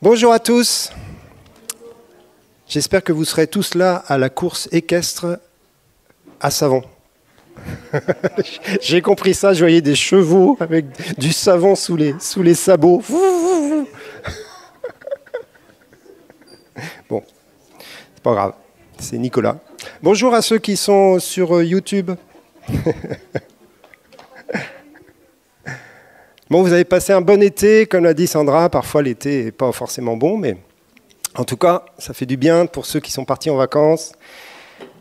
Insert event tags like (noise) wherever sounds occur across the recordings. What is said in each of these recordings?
Bonjour à tous. J'espère que vous serez tous là à la course équestre à savon. (laughs) J'ai compris ça, je voyais des chevaux avec du savon sous les, sabots. (laughs) Bon, c'est pas grave, c'est Nicolas. Bonjour à ceux qui sont sur YouTube. (laughs) Bon, vous avez passé un bon été, comme l'a dit Sandra. Parfois, l'été n'est pas forcément bon, mais en tout cas, ça fait du bien pour ceux qui sont partis en vacances.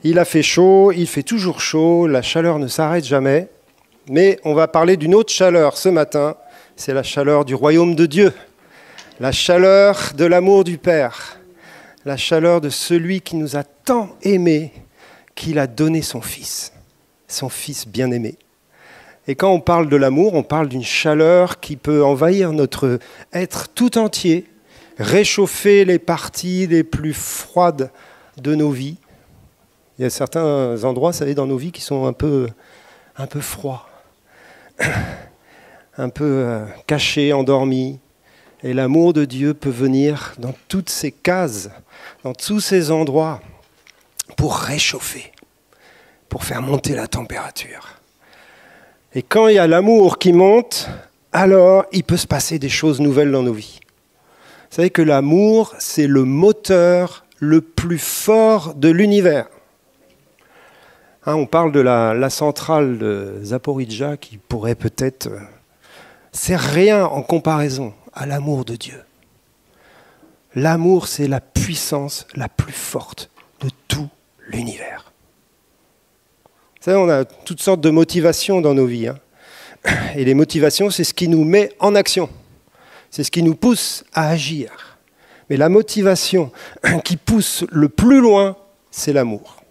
Il a fait chaud, il fait toujours chaud, la chaleur ne s'arrête jamais. Mais on va parler d'une autre chaleur ce matin, c'est la chaleur du royaume de Dieu, la chaleur de l'amour du Père, la chaleur de celui qui nous a tant aimés qu'il a donné son Fils, son Fils bien-aimé. Et quand on parle de l'amour, on parle d'une chaleur qui peut envahir notre être tout entier, réchauffer les parties les plus froides de nos vies. Il y a certains endroits, vous savez, dans nos vies qui sont un peu, un peu froids, (coughs) un peu euh, cachés, endormis. Et l'amour de Dieu peut venir dans toutes ces cases, dans tous ces endroits, pour réchauffer, pour faire monter la température. Et quand il y a l'amour qui monte, alors il peut se passer des choses nouvelles dans nos vies. Vous savez que l'amour, c'est le moteur le plus fort de l'univers. Hein, on parle de la, centrale de Zaporizhia qui pourrait peut-être... Euh, c'est rien en comparaison à l'amour de Dieu. L'amour, c'est la puissance la plus forte de tout l'univers on a toutes sortes de motivations dans nos vies. Hein. Et les motivations, c'est ce qui nous met en action. C'est ce qui nous pousse à agir. Mais la motivation (clears throat) qui pousse le plus loin, c'est l'amour.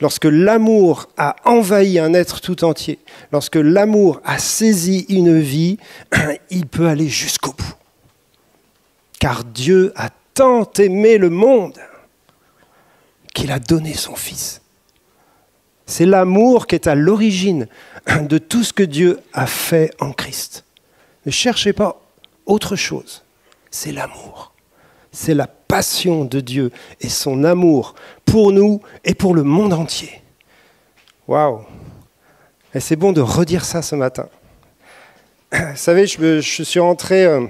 Lorsque l'amour a envahi un être tout entier, lorsque l'amour a saisi une vie, (clears throat) il peut aller jusqu'au bout. Car Dieu a tant aimé le monde qu'il a donné son Fils. C'est l'amour qui est à l'origine de tout ce que Dieu a fait en Christ. Ne cherchez pas autre chose. C'est l'amour. C'est la passion de Dieu et son amour pour nous et pour le monde entier. Waouh Et c'est bon de redire ça ce matin. Vous savez, je, suis rentré euh,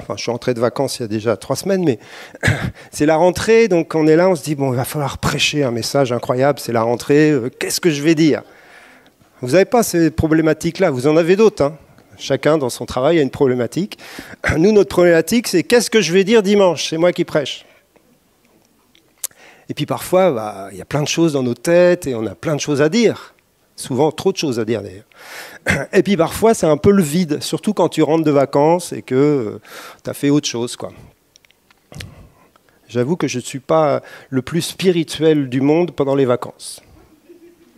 Enfin, je suis rentré de vacances il y a déjà trois semaines, mais (coughs) c'est la rentrée, donc on est là, on se dit, bon, il va falloir prêcher un message incroyable, c'est la rentrée, euh, qu'est-ce que je vais dire? Vous n'avez pas ces problématiques-là, vous en avez d'autres. Hein. Chacun dans son travail a une problématique. (coughs) Nous, notre problématique, c'est qu'est-ce que je vais dire dimanche? C'est moi qui prêche. Et puis parfois, bah, il y a plein de choses dans nos têtes et on a plein de choses à dire. Souvent, trop de choses à dire d'ailleurs. Et puis parfois, c'est un peu le vide, surtout quand tu rentres de vacances et que euh, tu as fait autre chose. quoi. J'avoue que je ne suis pas le plus spirituel du monde pendant les vacances.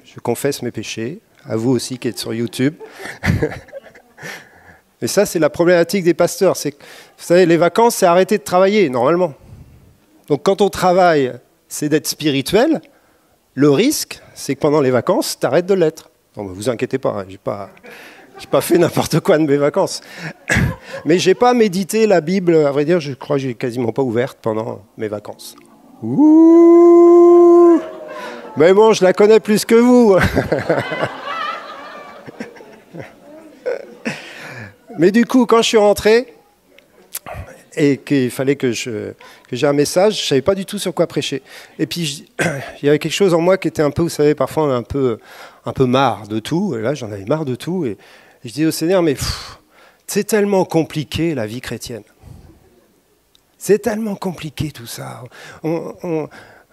Je confesse mes péchés, à vous aussi qui êtes sur YouTube. (laughs) Mais ça, c'est la problématique des pasteurs. C'est, vous savez, les vacances, c'est arrêter de travailler, normalement. Donc quand on travaille, c'est d'être spirituel. Le risque, c'est que pendant les vacances, tu arrêtes de l'être. Non, mais vous inquiétez pas, hein, je n'ai pas, pas fait n'importe quoi de mes vacances. (coughs) Mais j'ai pas médité la Bible, à vrai dire, je crois que j'ai quasiment pas ouverte pendant mes vacances. Ouh Mais bon, je la connais plus que vous. (laughs) Mais du coup, quand je suis rentré, et qu'il fallait que j'ai un message, je savais pas du tout sur quoi prêcher. Et puis (clears throat) il y avait quelque chose en moi qui était un peu, vous savez, parfois un peu un peu marre de tout. Et là, j'en avais marre de tout. Et, je dis au Seigneur, mais c'est tellement compliqué la vie chrétienne. C'est tellement compliqué tout ça. Vous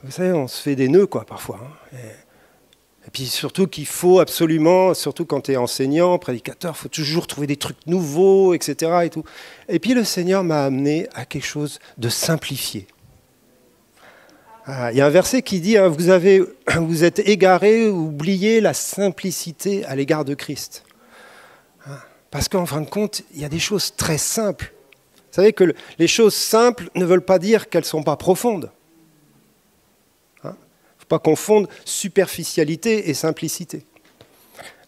savez, on se fait des nœuds quoi parfois. Hein. Et puis surtout qu'il faut absolument, surtout quand tu es enseignant, prédicateur, il faut toujours trouver des trucs nouveaux, etc. Et, tout. et puis le Seigneur m'a amené à quelque chose de simplifié. Ah, il y a un verset qui dit hein, vous, avez, (coughs) vous êtes égarés, oubliez la simplicité à l'égard de Christ. Hein, parce qu'en fin de compte, il y a des choses très simples. Vous savez que les choses simples ne veulent pas dire qu'elles ne sont pas profondes pas confondre superficialité et simplicité.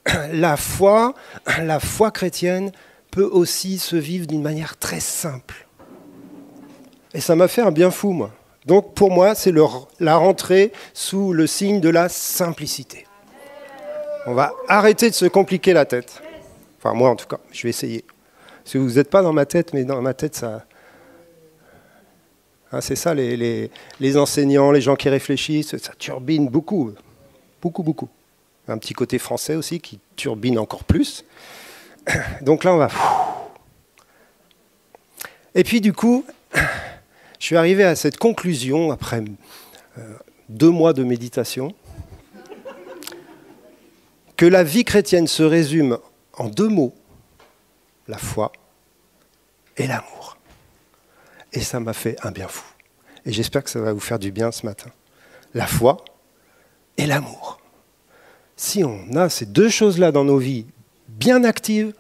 (clears throat) La foi, la foi chrétienne peut aussi se vivre d'une manière très simple. Et ça m'a fait un bien fou, moi. Donc pour moi, c'est la rentrée sous le signe de la simplicité. On va arrêter de se compliquer la tête. Enfin, moi en tout cas, je vais essayer. Que vous n'êtes pas dans ma tête, mais dans ma tête, ça. Hein, c'est ça, les, enseignants, les gens qui réfléchissent, ça turbine beaucoup. Beaucoup, beaucoup. Un petit côté français aussi qui turbine encore plus. (coughs) Donc là, on va. Et puis du coup, (coughs) je suis arrivé à cette conclusion après euh, deux mois de méditation que la vie chrétienne se résume en deux mots, la foi et l'amour. Et ça m'a fait un bien fou. Et j'espère que ça va vous faire du bien ce matin. La foi et l'amour. Si on a ces deux choses-là dans nos vies bien actives,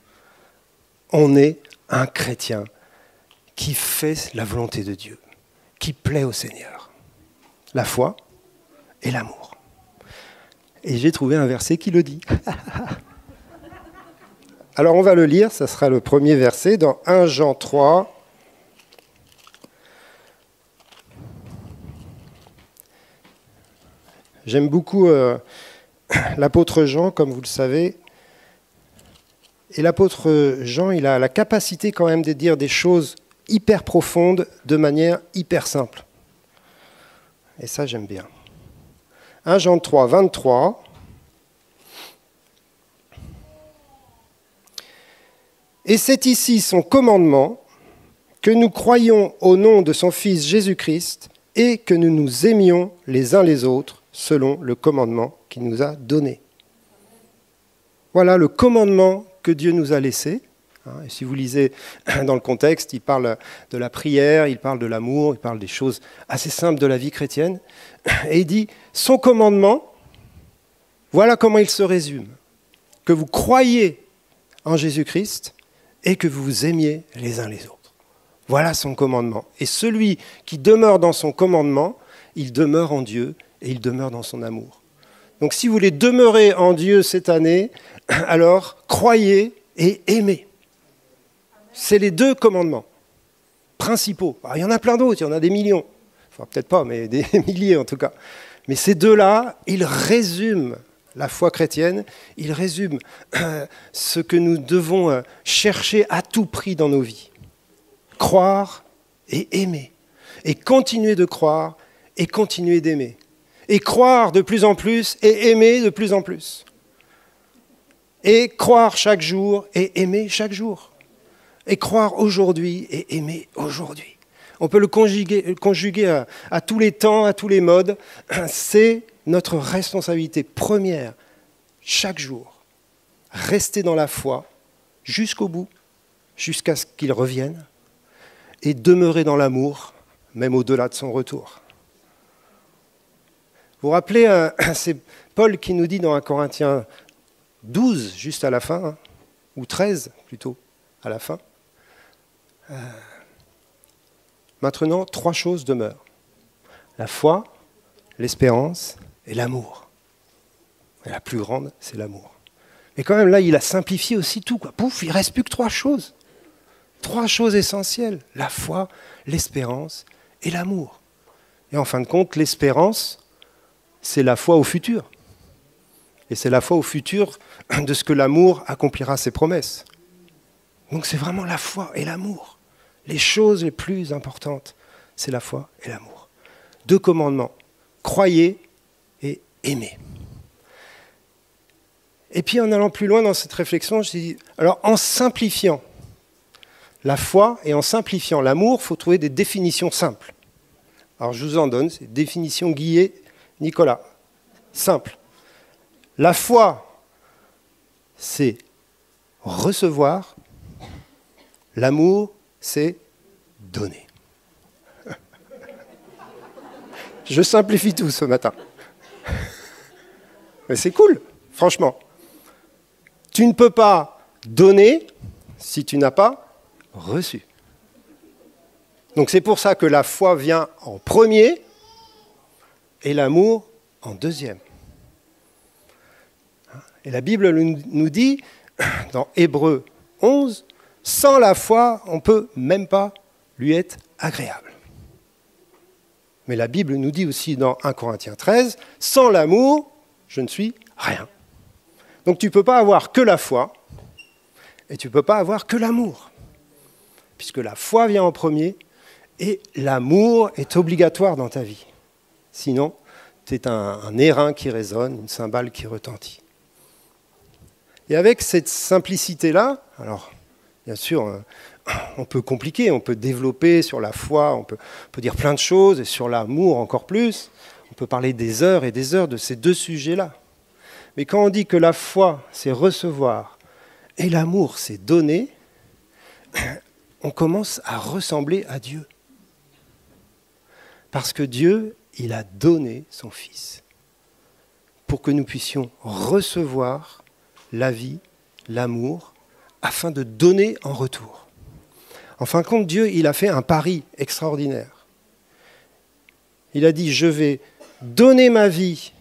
on est un chrétien qui fait la volonté de Dieu, qui plaît au Seigneur. La foi et l'amour. Et j'ai trouvé un verset qui le dit. (laughs) Alors on va le lire, ça sera le premier verset dans 1 Jean 3. J'aime beaucoup euh, (clears throat) l'apôtre Jean, comme vous le savez. Et l'apôtre Jean, il a la capacité quand même de dire des choses hyper profondes de manière hyper simple. Et ça, j'aime bien. 1 Jean 3, 23. Et c'est ici son commandement que nous croyons au nom de son Fils Jésus-Christ et que nous nous aimions les uns les autres selon le commandement qu'il nous a donné. Voilà le commandement que Dieu nous a laissé. Hein, et si vous lisez (clears throat) dans le contexte, il parle de la prière, il parle de l'amour, il parle des choses assez simples de la vie chrétienne. (clears throat) Et il dit, son commandement, voilà comment il se résume. Que vous croyez en Jésus-Christ et que vous vous aimiez les uns les autres. Voilà son commandement. Et celui qui demeure dans son commandement, il demeure en Dieu et il demeure dans son amour. Donc si vous voulez demeurer en Dieu cette année, (clears throat) alors croyez et aimez. C'est les deux commandements principaux. il y en a plein d'autres, il y en a des millions. Enfin, peut-être pas, mais des (laughs) milliers en tout cas. Mais ces deux-là, ils résument la foi chrétienne, il résume euh, (clears throat) ce que nous devons euh, chercher à tout prix dans nos vies. Croire et aimer. Et continuer de croire et continuer d'aimer. Et croire de plus en plus et aimer de plus en plus. Et croire chaque jour et aimer chaque jour. Et croire aujourd'hui et aimer aujourd'hui. On peut le conjuguer, à tous les temps, à tous les modes. (clears throat) C'est notre responsabilité première, chaque jour, rester dans la foi jusqu'au bout, jusqu'à ce qu'il revienne, et demeurer dans l'amour, même au-delà de son retour. Vous vous rappelez, euh, (clears throat) c'est Paul qui nous dit dans 1 Corinthiens 12, juste à la fin, hein, ou 13 plutôt, à la fin. Euh, maintenant, trois choses demeurent. La foi, l'espérance et l'amour. la plus grande, c'est l'amour. Mais quand même, là, il a simplifié aussi tout. Quoi. Pouf, il reste plus que trois choses. Trois choses essentielles. La foi, l'espérance et l'amour. Et en fin de compte, l'espérance, c'est la foi au futur. Et c'est la foi au futur de ce que l'amour accomplira ses promesses. Donc c'est vraiment la foi et l'amour. Les choses les plus importantes, c'est la foi et l'amour. Deux commandements. Croyez aimer. Et puis en allant plus loin dans cette réflexion, je dis, alors en simplifiant la foi et en simplifiant l'amour, il faut trouver des définitions simples. Alors je vous en donne, c'est définition Guillet, Nicolas. Simple. La foi, c'est recevoir. L'amour, c'est donner. (laughs) Je simplifie tout ce matin. Mais c'est cool, franchement. Tu ne peux pas donner si tu n'as pas reçu. Donc c'est pour ça que la foi vient en premier et l'amour en deuxième. Et la Bible nous dit, (clears throat) dans Hébreu 11, sans la foi, on ne peut même pas lui être agréable. Mais la Bible nous dit aussi dans 1 Corinthiens 13, sans l'amour, je ne suis rien. Donc tu ne peux pas avoir que la foi et tu ne peux pas avoir que l'amour. Puisque la foi vient en premier et l'amour est obligatoire dans ta vie. Sinon, es un, un airain qui résonne, une cymbale qui retentit. Et avec cette simplicité-là, alors bien sûr, euh, on peut compliquer, on peut développer sur la foi, on peut, dire plein de choses, et sur l'amour encore plus. On peut parler des heures et des heures de ces deux sujets-là. Mais quand on dit que la foi, c'est recevoir, et l'amour, c'est donner, on commence à ressembler à Dieu. Parce que Dieu, il a donné son Fils pour que nous puissions recevoir la vie, l'amour, afin de donner en retour. En fin de compte, Dieu, il a fait un pari extraordinaire. Il a dit, je vais donner ma vie,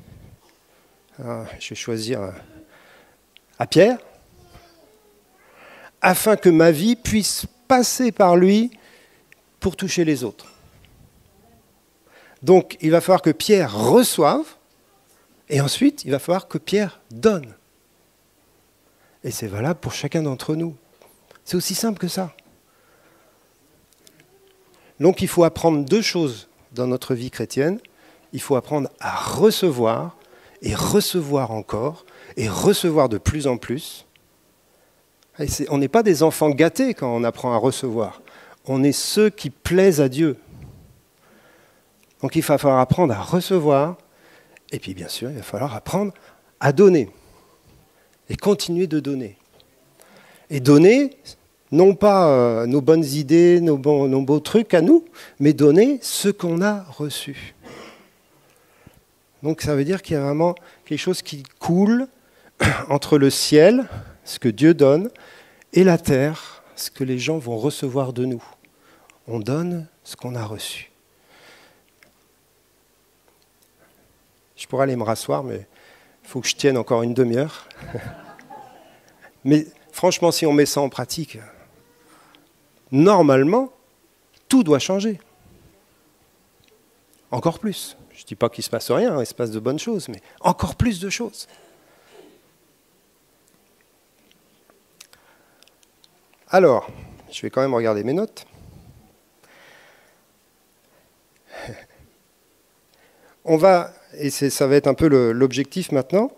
ah, je vais choisir euh, à Pierre, afin que ma vie puisse passer par lui pour toucher les autres. Donc il va falloir que Pierre reçoive, et ensuite il va falloir que Pierre donne. Et c'est valable pour chacun d'entre nous. C'est aussi simple que ça. Donc il faut apprendre deux choses dans notre vie chrétienne. Il faut apprendre à recevoir et recevoir encore et recevoir de plus en plus. on n'est pas des enfants gâtés quand on apprend à recevoir. On est ceux qui plaisent à Dieu. Donc il va falloir apprendre à recevoir et puis bien sûr il va falloir apprendre à donner et continuer de donner. Et donner, non pas euh, nos bonnes idées, nos, nos beaux trucs à nous, mais donner ce qu'on a reçu. Donc ça veut dire qu'il y a vraiment quelque chose qui coule (clears throat) entre le ciel, ce que Dieu donne, et la terre, ce que les gens vont recevoir de nous. On donne ce qu'on a reçu. Je pourrais aller me rasseoir, mais il faut que je tienne encore une demi-heure. (laughs) Mais franchement, si on met ça en pratique, normalement, tout doit changer. Encore plus. Je ne dis pas qu'il se passe rien, il se passe de bonnes choses, mais encore plus de choses. Alors, je vais quand même regarder mes notes. (laughs) On va et ça va être un peu l'objectif maintenant,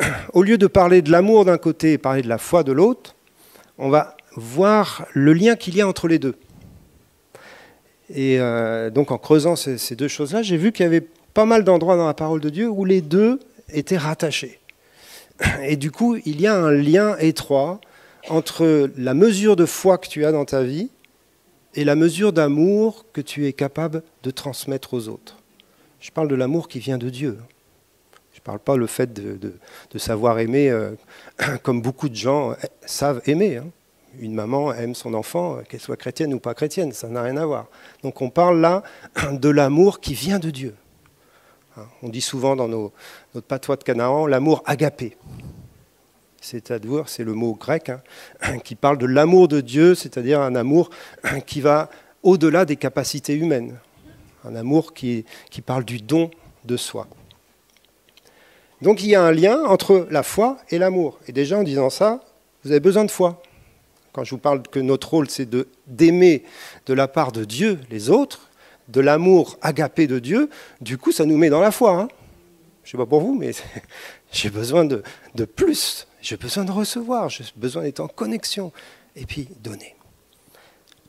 (clears throat) au lieu de parler de l'amour d'un côté et parler de la foi de l'autre, on va voir le lien qu'il y a entre les deux. Et euh, donc en creusant ces, deux choses-là, j'ai vu qu'il y avait pas mal d'endroits dans la parole de Dieu où les deux étaient rattachés. Et du coup, il y a un lien étroit entre la mesure de foi que tu as dans ta vie et la mesure d'amour que tu es capable de transmettre aux autres. Je parle de l'amour qui vient de Dieu. Je ne parle pas le fait de, savoir aimer euh, (clears throat) comme beaucoup de gens savent aimer. Hein. Une maman aime son enfant, euh, qu'elle soit chrétienne ou pas chrétienne, ça n'a rien à voir. Donc on parle là (clears throat) de l'amour qui vient de Dieu. Hein. On dit souvent dans nos, notre patois de Canaan l'amour agapé. C'est-à-dire, c'est le mot grec hein, (clears throat) qui parle de l'amour de Dieu, c'est-à-dire un amour qui va au-delà des capacités humaines un amour qui, parle du don de soi. Donc il y a un lien entre la foi et l'amour. Et déjà en disant ça, vous avez besoin de foi. Quand je vous parle que notre rôle, c'est d'aimer de, la part de Dieu les autres, de l'amour agapé de Dieu, du coup, ça nous met dans la foi. Hein. Je ne sais pas pour vous, mais (laughs) j'ai besoin de, de plus. J'ai besoin de recevoir, j'ai besoin d'être en connexion. Et puis, donner.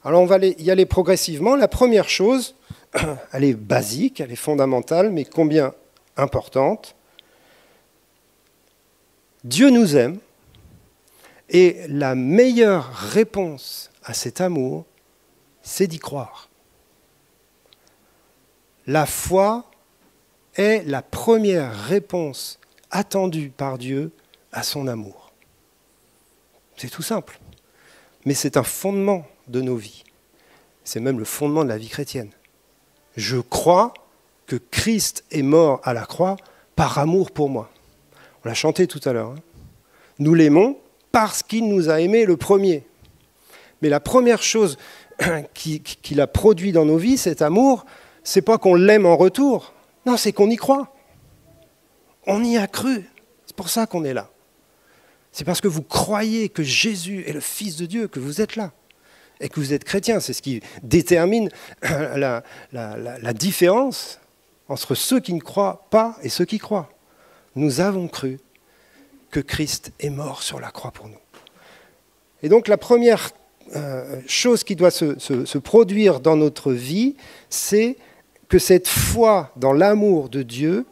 Alors, on va y aller progressivement. La première chose, (clears throat) elle est basique, elle est fondamentale, mais combien importante. Dieu nous aime et la meilleure réponse à cet amour, c'est d'y croire. La foi est la première réponse attendue par Dieu à son amour. C'est tout simple, mais c'est un fondement de nos vies. C'est même le fondement de la vie chrétienne je crois que Christ est mort à la croix par amour pour moi. On l'a chanté tout à l'heure. Hein. Nous l'aimons parce qu'il nous a aimés le premier. Mais la première chose (clears throat) qu'il a produit dans nos vies, cet amour, c'est pas qu'on l'aime en retour, non, c'est qu'on y croit. On y a cru. C'est pour ça qu'on est là. C'est parce que vous croyez que Jésus est le Fils de Dieu que vous êtes là et que vous êtes chrétien. C'est ce qui détermine (clears throat) la, différence entre ceux qui ne croient pas et ceux qui croient. Nous avons cru que Christ est mort sur la croix pour nous. Et donc la première euh, chose qui doit se produire dans notre vie, c'est que cette foi dans l'amour de Dieu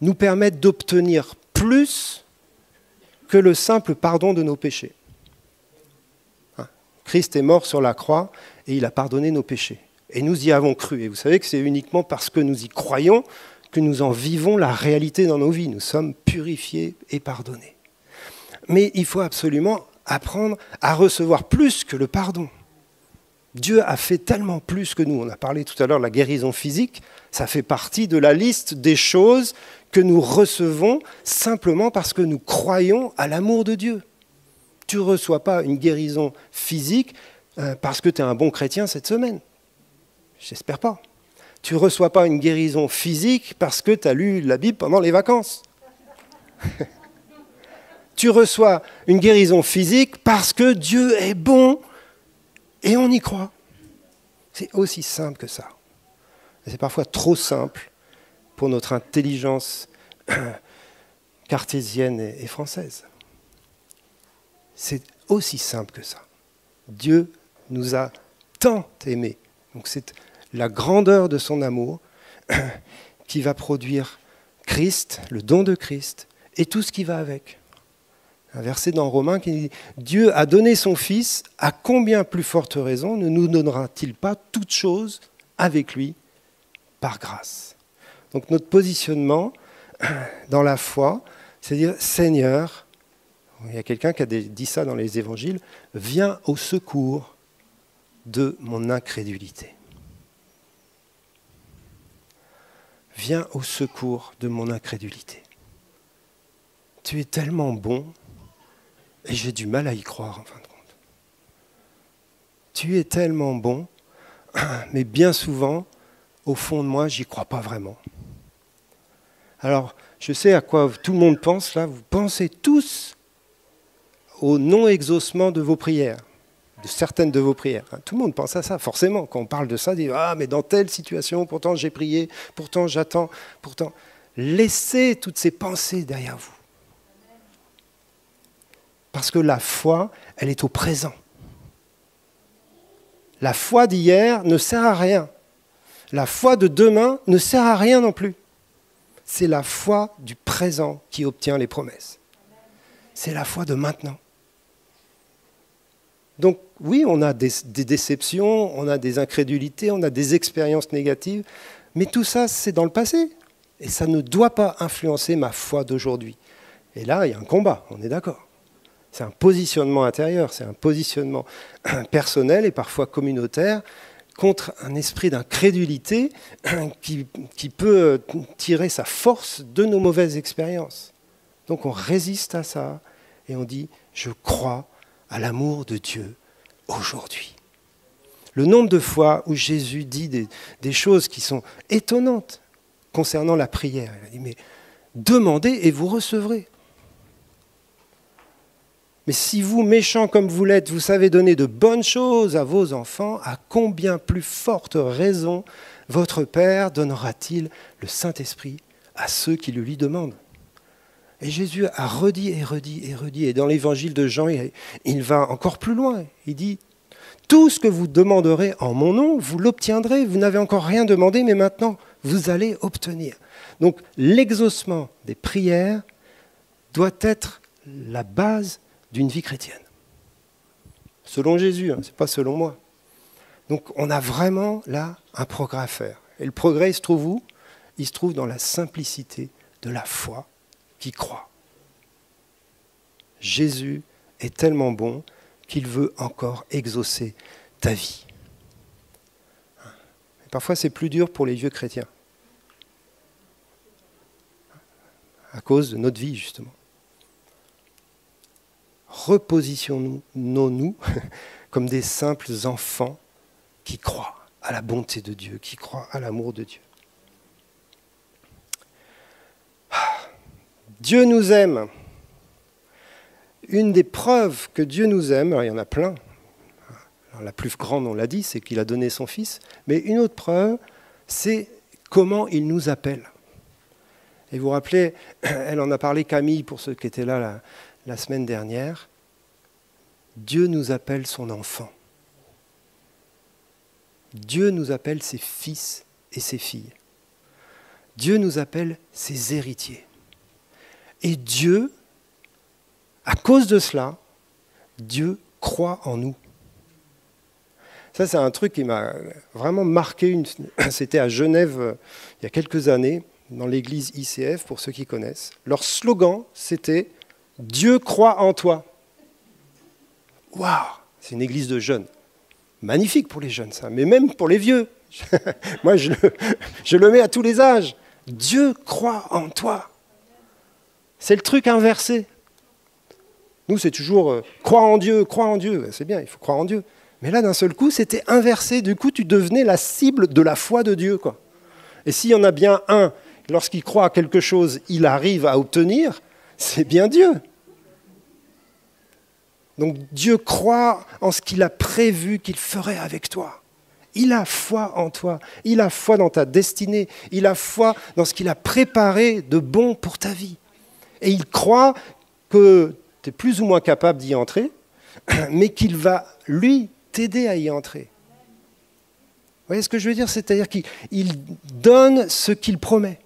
nous permette d'obtenir plus que le simple pardon de nos péchés. Christ est mort sur la croix et il a pardonné nos péchés. Et nous y avons cru. Et vous savez que c'est uniquement parce que nous y croyons que nous en vivons la réalité dans nos vies. Nous sommes purifiés et pardonnés. Mais il faut absolument apprendre à recevoir plus que le pardon. Dieu a fait tellement plus que nous. On a parlé tout à l'heure de la guérison physique. Ça fait partie de la liste des choses que nous recevons simplement parce que nous croyons à l'amour de Dieu. Tu ne reçois pas une guérison physique euh, parce que tu es un bon chrétien cette semaine. J'espère pas tu ne reçois pas une guérison physique parce que tu as lu la Bible pendant les vacances. (laughs) tu reçois une guérison physique parce que Dieu est bon et on y croit. C'est aussi simple que ça. C'est parfois trop simple pour notre intelligence (clears throat) cartésienne et française. C'est aussi simple que ça. Dieu nous a tant aimés. Donc c'est la grandeur de son amour (clears throat) qui va produire Christ, le don de Christ, et tout ce qui va avec. Un verset dans Romains qui dit Dieu a donné son Fils, à combien plus forte raison ne nous donnera-t-il pas toutes choses avec lui par grâce? Donc notre positionnement (clears throat) dans la foi, c'est dire Seigneur, il y a quelqu'un qui a dit ça dans les évangiles, viens au secours de mon incrédulité. viens au secours de mon incrédulité. Tu es tellement bon et j'ai du mal à y croire en fin de compte. Tu es tellement bon, (clears throat) mais bien souvent, au fond de moi, j'y crois pas vraiment. Alors, je sais à quoi tout le monde pense là. Vous pensez tous au non-exaucement de vos prières de certaines de vos prières. Hein. Tout le monde pense à ça, forcément. Quand on parle de ça, dit Ah, mais dans telle situation, pourtant j'ai prié, pourtant j'attends, pourtant. Laissez toutes ces pensées derrière vous. Parce que la foi, elle est au présent. La foi d'hier ne sert à rien. La foi de demain ne sert à rien non plus. C'est la foi du présent qui obtient les promesses. C'est la foi de maintenant. Donc oui, on a des, déceptions, on a des incrédulités, on a des expériences négatives, mais tout ça, c'est dans le passé. Et ça ne doit pas influencer ma foi d'aujourd'hui. Et là, il y a un combat, on est d'accord. C'est un positionnement intérieur, c'est un positionnement (clears throat) personnel et parfois communautaire contre un esprit d'incrédulité (clears throat) qui, peut tirer sa force de nos mauvaises expériences. Donc on résiste à ça et on dit, je crois à l'amour de Dieu aujourd'hui. Le nombre de fois où Jésus dit des, choses qui sont étonnantes concernant la prière. Il a dit, mais demandez et vous recevrez. Mais si vous, méchants comme vous l'êtes, vous savez donner de bonnes choses à vos enfants, à combien plus forte raison votre Père donnera-t-il le Saint-Esprit à ceux qui le lui demandent? Et Jésus a redit et redit et redit. Et dans l'évangile de Jean, il va encore plus loin. Il dit, tout ce que vous demanderez en mon nom, vous l'obtiendrez. Vous n'avez encore rien demandé, mais maintenant, vous allez obtenir. Donc l'exaucement des prières doit être la base d'une vie chrétienne. Selon Jésus, hein, ce n'est pas selon moi. Donc on a vraiment là un progrès à faire. Et le progrès, il se trouve où? Il se trouve dans la simplicité de la foi qui croit. Jésus est tellement bon qu'il veut encore exaucer ta vie. parfois c'est plus dur pour les vieux chrétiens. À cause de notre vie, justement. Repositionnons-nous (laughs) comme des simples enfants qui croient à la bonté de Dieu, qui croit à l'amour de Dieu. Dieu nous aime. Une des preuves que Dieu nous aime, alors il y en a plein, la plus grande, on l'a dit, c'est qu'il a donné son Fils, mais une autre preuve, c'est comment il nous appelle. Et vous vous rappelez, (clears throat) elle en a parlé Camille pour ceux qui étaient là la, la semaine dernière. Dieu nous appelle son enfant. Dieu nous appelle ses fils et ses filles. Dieu nous appelle ses héritiers. Et Dieu, à cause de cela, Dieu croit en nous. Ça, c'est un truc qui m'a vraiment marqué. (coughs) C'était à Genève euh, il y a quelques années, dans l'église ICF, pour ceux qui connaissent. Leur slogan, c'était Dieu croit en toi. Waouh C'est une église de jeunes. Magnifique pour les jeunes, ça, mais même pour les vieux. (laughs) Moi, je le, je le mets à tous les âges. Dieu croit en toi. C'est le truc inversé. Nous, c'est toujours euh, croire en Dieu, croire en Dieu. C'est bien, il faut croire en Dieu. Mais là, d'un seul coup, c'était inversé. Du coup, tu devenais la cible de la foi de Dieu. Quoi. Et s'il y en a bien un, lorsqu'il croit à quelque chose, il arrive à obtenir, c'est bien Dieu. Donc Dieu croit en ce qu'il a prévu qu'il ferait avec toi. Il a foi en toi, il a foi dans ta destinée, il a foi dans ce qu'il a préparé de bon pour ta vie. Et il croit que tu es plus ou moins capable d'y entrer, (clears throat) mais qu'il va, lui, t'aider à y entrer. Vous voyez ce que je veux dire? C'est-à-dire qu'il donne ce qu'il promet.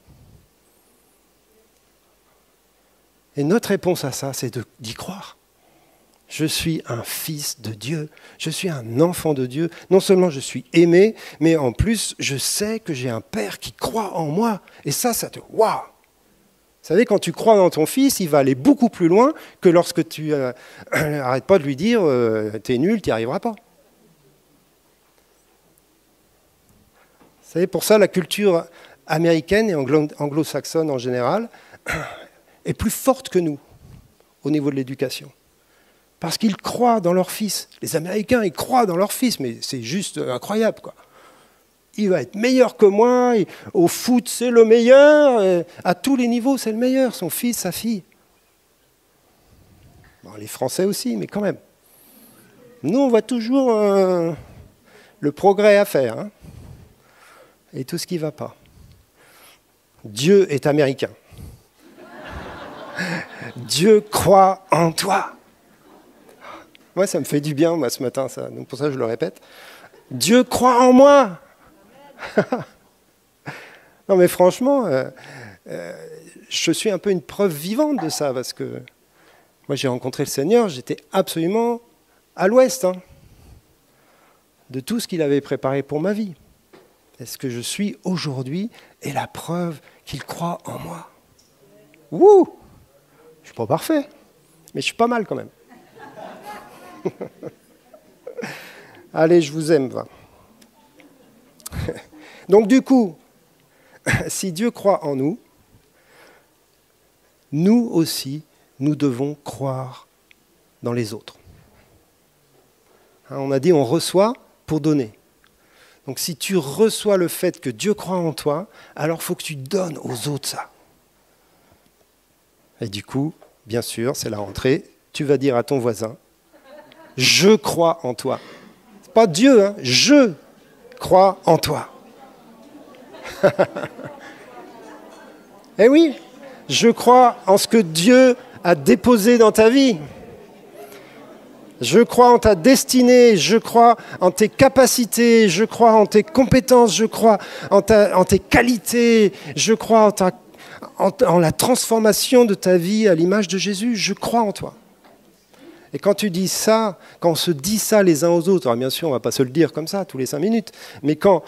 Et notre réponse à ça, c'est d'y croire. Je suis un fils de Dieu, je suis un enfant de Dieu. Non seulement je suis aimé, mais en plus, je sais que j'ai un Père qui croit en moi. Et ça, ça te... Waouh vous savez, quand tu crois dans ton fils, il va aller beaucoup plus loin que lorsque tu n'arrêtes euh, (clears throat) pas de lui dire euh, T'es nul, tu n'y arriveras pas. Vous savez, pour ça, la culture américaine et anglo-saxonne en général (clears throat) est plus forte que nous au niveau de l'éducation. Parce qu'ils croient dans leur fils. Les Américains, ils croient dans leur fils, mais c'est juste incroyable. Quoi. Il va être meilleur que moi, au foot, c'est le meilleur, à tous les niveaux, c'est le meilleur, son fils, sa fille. les Français aussi, mais quand même. Nous, on voit toujours euh, le progrès à faire. Hein et tout ce qui ne va pas. Dieu est américain. (laughs) Dieu croit en toi. Moi, ça me fait du bien, moi, ce matin, ça. Donc pour ça, je le répète. Dieu croit en moi. (laughs) non, mais franchement, euh, euh, je suis un peu une preuve vivante de ça, parce que moi, j'ai rencontré le Seigneur, j'étais absolument à l'ouest hein, de tout ce qu'il avait préparé pour ma vie est-ce que je suis aujourd'hui est la preuve qu'il croit en moi? Wouh Je suis pas parfait, mais je suis pas mal quand même. (laughs) Allez, je vous aime. Va. Donc du coup, (laughs) si Dieu croit en nous, nous aussi, nous devons croire dans les autres. Hein, on a dit on reçoit pour donner. Donc si tu reçois le fait que Dieu croit en toi, alors il faut que tu donnes aux autres ça. Et du coup, bien sûr, c'est la rentrée, tu vas dire à ton voisin, je crois en toi. Pas Dieu, hein, je crois en toi. Eh oui, je crois en ce que Dieu a déposé dans ta vie. Je crois en ta destinée, je crois en tes capacités, je crois en tes compétences, je crois en, tes qualités, je crois en, la transformation de ta vie à l'image de Jésus, je crois en toi. Et quand tu dis ça, quand on se dit ça les uns aux autres, alors bien sûr on ne va pas se le dire comme ça tous les cinq minutes, mais quand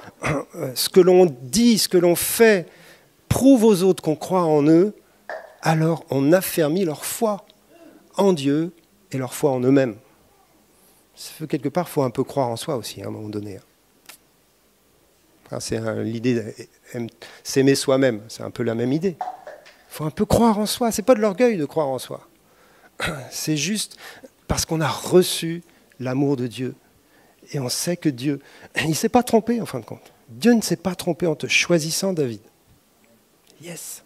ce que l'on dit, ce que l'on fait prouve aux autres qu'on croit en eux, alors on affermit leur foi en Dieu et leur foi en eux-mêmes quelque part, il faut un peu croire en soi aussi, à un moment donné. C'est l'idée s'aimer soi-même, c'est un peu la même idée. Il faut un peu croire en soi. C'est pas de l'orgueil de croire en soi. C'est juste parce qu'on a reçu l'amour de Dieu Et on sait que Dieu, (laughs) il ne s'est pas trompé en fin de compte. Dieu ne s'est pas trompé en te choisissant, David. Yes.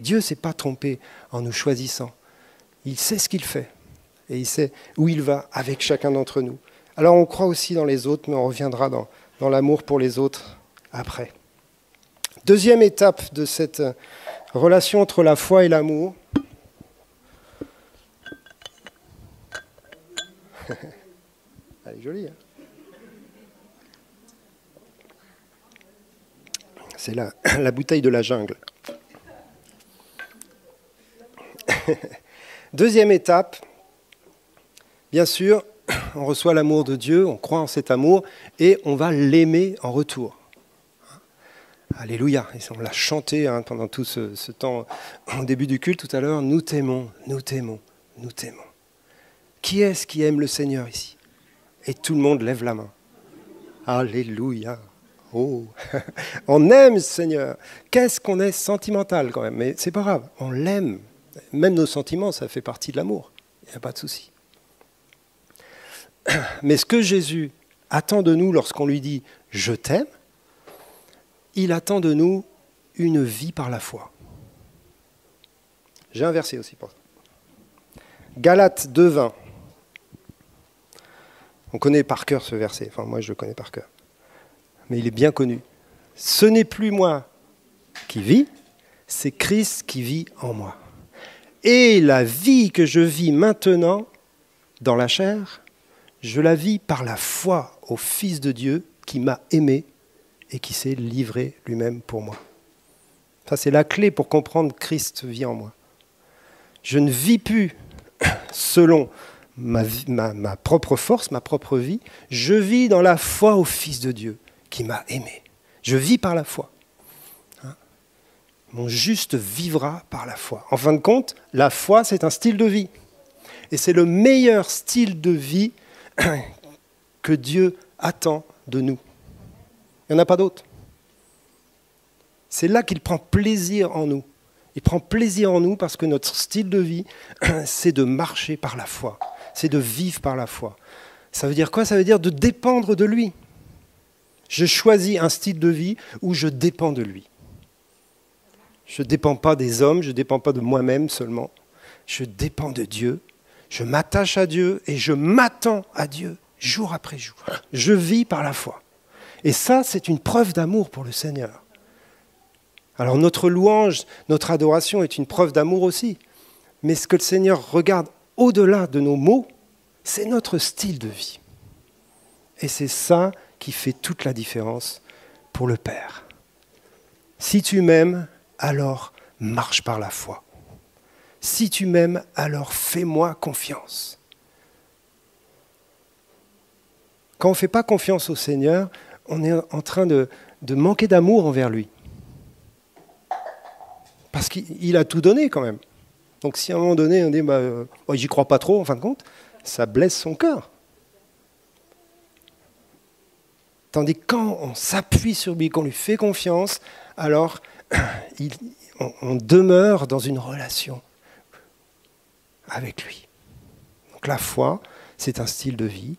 Dieu ne s'est pas trompé en nous choisissant. Il sait ce qu'il fait et il sait où il va avec chacun d'entre nous. Alors on croit aussi dans les autres, mais on reviendra dans, dans l'amour pour les autres après. Deuxième étape de cette relation entre la foi et l'amour. (laughs) Elle est jolie. Hein C'est la, (coughs) bouteille de la jungle. (laughs) Deuxième étape, bien sûr, (coughs) on reçoit l'amour de Dieu, on croit en cet amour et on va l'aimer en retour. Alléluia. on l'a chanté pendant tout ce, ce, temps au début du culte tout à l'heure. Nous t'aimons, nous t'aimons, nous t'aimons. Qui est-ce qui aime le Seigneur ici? Et tout le monde lève la main. Alléluia. Oh, (laughs) on aime le Seigneur. Qu'est-ce qu'on est sentimental quand même, mais c'est pas grave. On l'aime. Même nos sentiments, ça fait partie de l'amour. Il n'y a pas de souci. (clears throat) Mais ce que Jésus attend de nous lorsqu'on lui dit Je t'aime, il attend de nous une vie par la foi. J'ai un verset aussi pour ça. Galates 2.20. On connaît par cœur ce verset, enfin moi je le connais par cœur. Mais il est bien connu. Ce n'est plus moi qui vis, c'est Christ qui vit en moi. Et la vie que je vis maintenant dans la chair, je la vis par la foi au Fils de Dieu qui m'a aimé et qui s'est livré lui-même pour moi. Ça, c'est la clé pour comprendre Christ vit en moi. Je ne vis plus (coughs) selon ma, propre force, ma propre vie. Je vis dans la foi au Fils de Dieu qui m'a aimé. Je vis par la foi. Hein? Mon juste vivra par la foi. En fin de compte, la foi, c'est un style de vie. Et c'est le meilleur style de vie (clears throat) que Dieu attend de nous. Il n'y en a pas d'autre. C'est là qu'il prend plaisir en nous. Il prend plaisir en nous parce que notre style de vie, (clears throat) c'est de marcher par la foi, c'est de vivre par la foi. Ça veut dire quoi? Ça veut dire de dépendre de lui. Je choisis un style de vie où je dépends de lui. Je ne dépends pas des hommes, je ne dépends pas de moi-même seulement. Je dépends de Dieu je m'attache à Dieu et je m'attends à Dieu jour après jour. Je vis par la foi. Et ça, c'est une preuve d'amour pour le Seigneur. Alors notre louange, notre adoration est une preuve d'amour aussi. Mais ce que le Seigneur regarde au-delà de nos mots, c'est notre style de vie. Et c'est ça qui fait toute la différence pour le Père. Si tu m'aimes, alors marche par la foi. Si tu m'aimes, alors fais-moi confiance. Quand on ne fait pas confiance au Seigneur, on est en train de, manquer d'amour envers lui. Parce qu'il a tout donné quand même. Donc si à un moment donné on dit bah, euh, j'y crois pas trop en fin de compte, ça blesse son cœur. Tandis que quand on s'appuie sur lui, qu'on lui fait confiance, alors (clears throat) on demeure dans une relation avec lui. Donc la foi, c'est un style de vie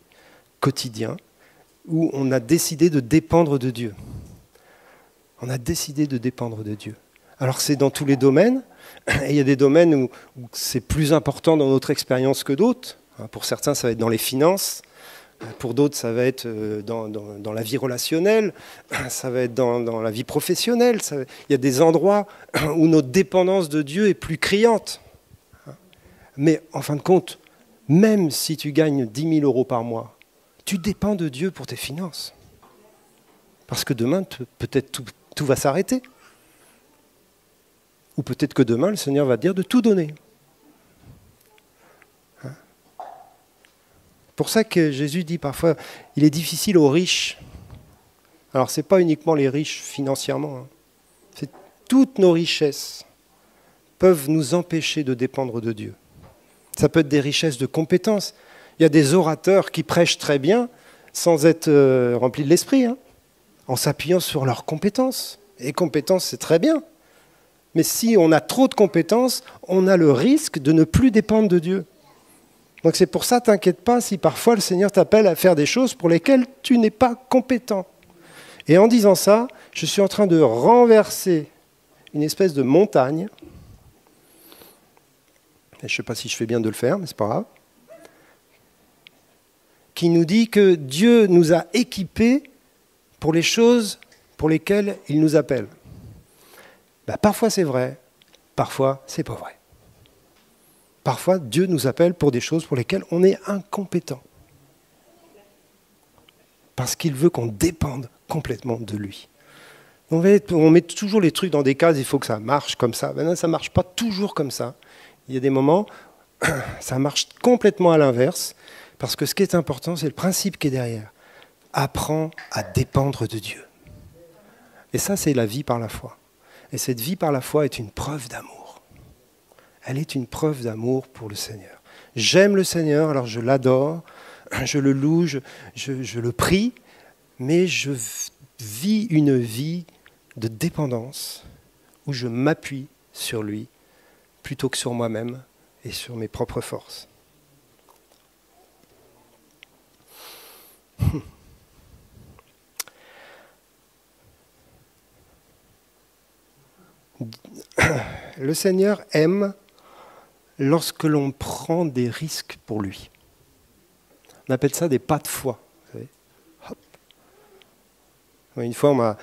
quotidien où on a décidé de dépendre de Dieu. On a décidé de dépendre de Dieu. Alors c'est dans tous les domaines, il y a des domaines où, c'est plus important dans notre expérience que d'autres. Hein, pour certains, ça va être dans les finances, pour d'autres, ça va être euh, dans, la vie relationnelle, ça va être dans, dans la vie professionnelle. il y a des endroits (coughs) où notre dépendance de Dieu est plus criante. Mais en fin de compte, même si tu gagnes 10 000 euros par mois, tu dépends de Dieu pour tes finances. Parce que demain, peut-être tout, va s'arrêter. Ou peut-être que demain, le Seigneur va dire de tout donner. Hein? Pour ça que Jésus dit parfois, il est difficile aux riches. Alors ce n'est pas uniquement les riches financièrement, hein. toutes nos richesses peuvent nous empêcher de dépendre de Dieu. Ça peut être des richesses de compétences. Il y a des orateurs qui prêchent très bien sans être euh, remplis de l'esprit, hein, en s'appuyant sur leurs compétences. Et compétences, c'est très bien. Mais si on a trop de compétences, on a le risque de ne plus dépendre de Dieu. Donc c'est pour ça, t'inquiète pas si parfois le Seigneur t'appelle à faire des choses pour lesquelles tu n'es pas compétent. Et en disant ça, je suis en train de renverser une espèce de montagne. je ne sais pas si je fais bien de le faire, mais c'est pas grave. Qui nous dit que Dieu nous a équipés pour les choses pour lesquelles il nous appelle. Ben, parfois c'est vrai, parfois c'est pas vrai. Parfois, Dieu nous appelle pour des choses pour lesquelles on est incompétent. Parce qu'il veut qu'on dépende complètement de lui. On met toujours les trucs dans des cases, il faut que ça marche comme ça. Maintenant, ça ne marche pas toujours comme ça. Il y a des moments, (coughs) ça marche complètement à l'inverse, parce que ce qui est important, c'est le principe qui est derrière. Apprends à dépendre de Dieu. Et ça, c'est la vie par la foi. Et cette vie par la foi est une preuve d'amour elle est une preuve d'amour pour le Seigneur. J'aime le Seigneur, alors je l'adore, (clears throat) je le loue, je, le prie, mais je vis une vie de dépendance où je m'appuie sur lui plutôt que sur moi-même et sur mes propres forces. (laughs) (clears throat) Le Seigneur aime lorsque l'on prend des risques pour lui. On appelle ça des pas de foi. Une fois,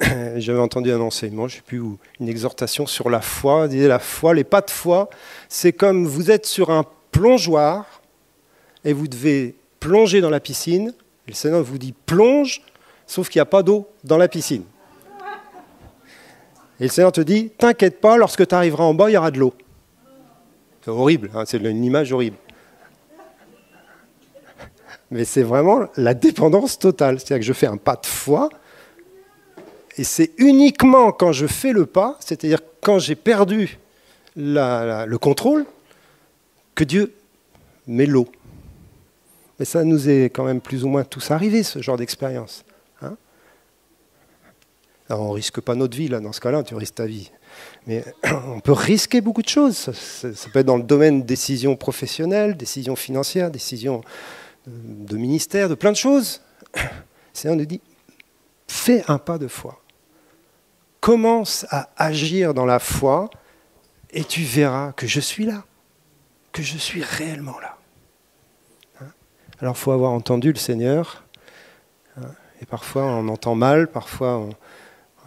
(clears throat) j'avais entendu un enseignement, je ne une exhortation sur la foi. On disait la foi, les pas de foi, c'est comme vous êtes sur un plongeoir et vous devez plonger dans la piscine. Le Seigneur vous dit plonge, sauf qu'il n'y a pas d'eau dans la piscine. Et le Seigneur te dit, t'inquiète pas, lorsque tu arriveras en bas, il y aura de l'eau. C'est horrible, hein, c'est une image horrible. Mais c'est vraiment la dépendance totale. C'est-à-dire que je fais un pas de foi, et c'est uniquement quand je fais le pas, c'est-à-dire quand j'ai perdu le contrôle, que Dieu met l'eau. Mais ça nous est quand même plus ou moins tous arrivé, ce genre d'expérience. Hein on ne risque pas notre vie, là, dans ce cas-là, tu risques ta vie. Mais (clears throat) on peut risquer beaucoup de choses. Ça, peut être dans le domaine de décisions professionnelles, décisions financières, décisions de ministère, de plein de choses. (clears throat) C'est on nous dit, fais un pas de foi. Commence à agir dans la foi et tu verras que je suis là, que je suis réellement là. Hein? Alors il faut avoir entendu le Seigneur. Hein? Et parfois on entend mal, parfois on...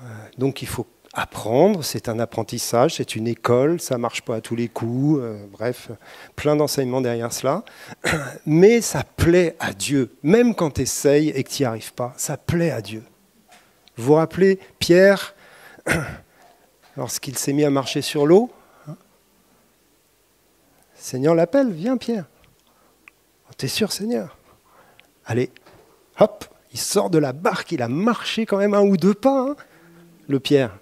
Euh, donc il faut apprendre, c'est un apprentissage, c'est une école, ça marche pas à tous les coups, euh, bref, plein d'enseignements derrière cela. (clears throat) Mais ça plaît à Dieu, même quand tu essayes et que tu n'y arrives pas, ça plaît à Dieu. Vous vous rappelez Pierre, (clears throat) lorsqu'il s'est mis à marcher sur l'eau hein Seigneur l'appelle, viens Pierre. Oh, t'es sûr Seigneur? Allez, hop, il sort de la barque, il a marché quand même un ou deux pas, hein, le Pierre.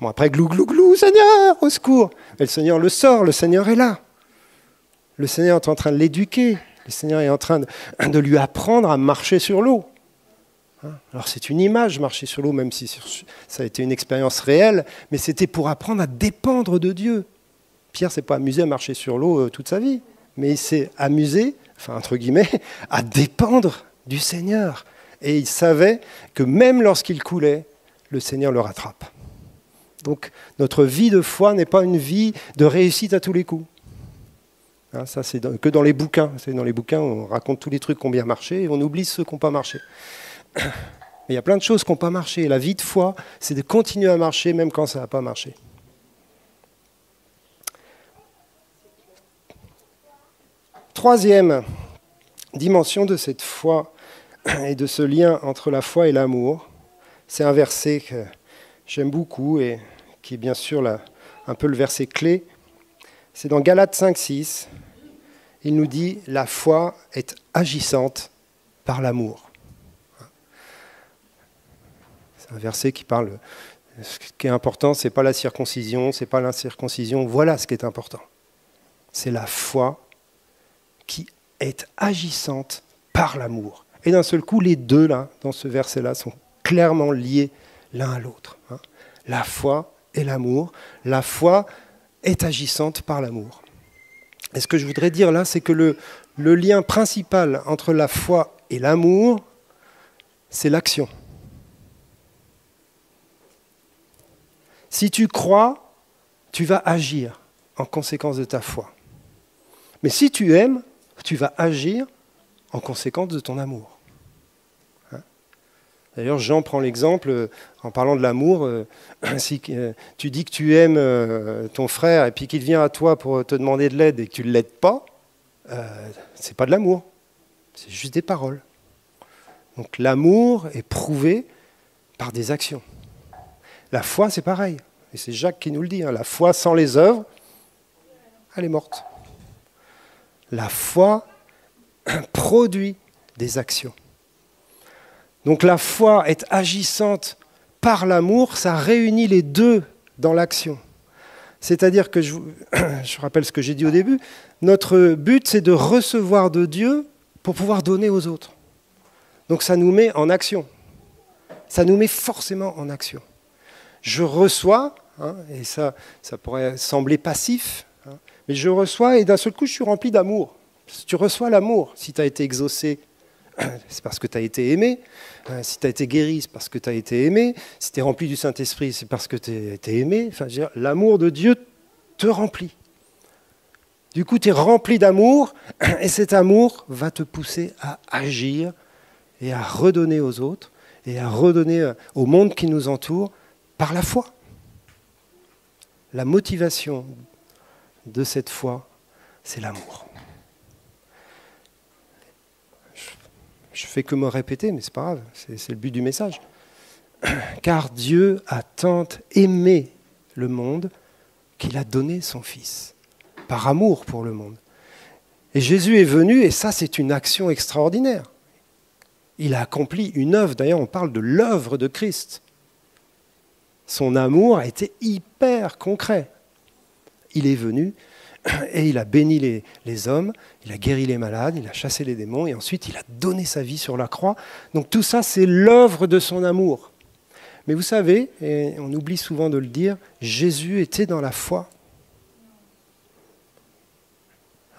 Bon, après, glou, glou, glou, Seigneur, au secours. Et le Seigneur le sort, le Seigneur est là. Le Seigneur est en train de l'éduquer. Le Seigneur est en train de, lui apprendre à marcher sur l'eau. Hein? Alors c'est une image, marcher sur l'eau, même si ça a été une expérience réelle, mais c'était pour apprendre à dépendre de Dieu. Pierre s'est pas amusé à marcher sur l'eau euh, toute sa vie, mais il s'est amusé, enfin entre guillemets, (laughs) à dépendre du Seigneur. Et il savait que même lorsqu'il coulait, le Seigneur le rattrape. Donc notre vie de foi n'est pas une vie de réussite à tous les coups. Hein, ça, c'est que dans les bouquins. C'est dans les bouquins, on raconte tous les trucs qui ont bien marché et on oublie ceux qui n'ont pas marché. (coughs) Mais il y a plein de choses qui n'ont pas marché. La vie de foi, c'est de continuer à marcher même quand ça n'a pas marché. Troisième dimension de cette foi (coughs) et de ce lien entre la foi et l'amour, c'est un verset que j'aime beaucoup et qui est bien sûr un peu le verset clé. C'est dans Galates 5, 6. Il nous dit La foi est agissante par l'amour. C'est un verset qui parle. Ce qui est important, ce n'est pas la circoncision, ce n'est pas l'incirconcision. Voilà ce qui est important. C'est la foi qui est agissante par l'amour. Et d'un seul coup, les deux, là, dans ce verset-là, sont clairement liés l'un à l'autre. Hein. La foi et l'amour. La foi est agissante par l'amour. Et ce que je voudrais dire là, c'est que le, le lien principal entre la foi et l'amour, c'est l'action. Si tu crois, tu vas agir en conséquence de ta foi. Mais si tu aimes, tu vas agir en conséquence de ton amour. D'ailleurs, Jean prend l'exemple euh, en parlant de l'amour. Euh, (clears throat) si euh, tu dis que tu aimes ton frère et puis qu'il vient à toi pour te demander de l'aide et que tu ne l'aides pas, c'est pas de l'amour, c'est juste des paroles. Donc l'amour est prouvé par des actions. La foi, c'est pareil. Et c'est Jacques qui nous le dit. Hein. La foi sans les œuvres, elle est morte. La foi (clears throat) produit des actions. Donc la foi est agissante par l'amour, ça réunit les deux dans l'action. C'est-à-dire que, (clears throat) je, rappelle ce que j'ai dit au début, notre but c'est de recevoir de Dieu pour pouvoir donner aux autres. Donc ça nous met en action. Ça nous met forcément en action. Je reçois, hein, et ça, ça pourrait sembler passif, hein, mais je reçois et d'un seul coup je suis rempli d'amour. Tu reçois l'amour. Si tu as été exaucé, (coughs) c'est parce que tu as été aimé. Euh, si tu as été guéri, c'est parce que tu as été aimé. Si tu es rempli du Saint-Esprit, c'est parce que tu as été aimé. L'amour de Dieu te remplit. Du coup, tu es rempli d'amour, (coughs) et cet amour va te pousser à agir et à redonner aux autres et à redonner euh, au monde qui nous entoure par la foi. La motivation de cette foi, c'est l'amour. Je fais que me répéter, mais c'est pas grave, c'est le but du message. (clears throat) Car Dieu a tant aimé le monde qu'il a donné son Fils, par amour pour le monde. Et Jésus est venu, et ça c'est une action extraordinaire. Il a accompli une œuvre, d'ailleurs on parle de l'œuvre de Christ. Son amour a été hyper concret. Il est venu (clears throat) et il a béni les, hommes, il a guéri les malades, il a chassé les démons, et ensuite il a donné sa vie sur la croix. Donc tout ça, c'est l'œuvre de son amour. Mais vous savez, et on oublie souvent de le dire, Jésus était dans la foi.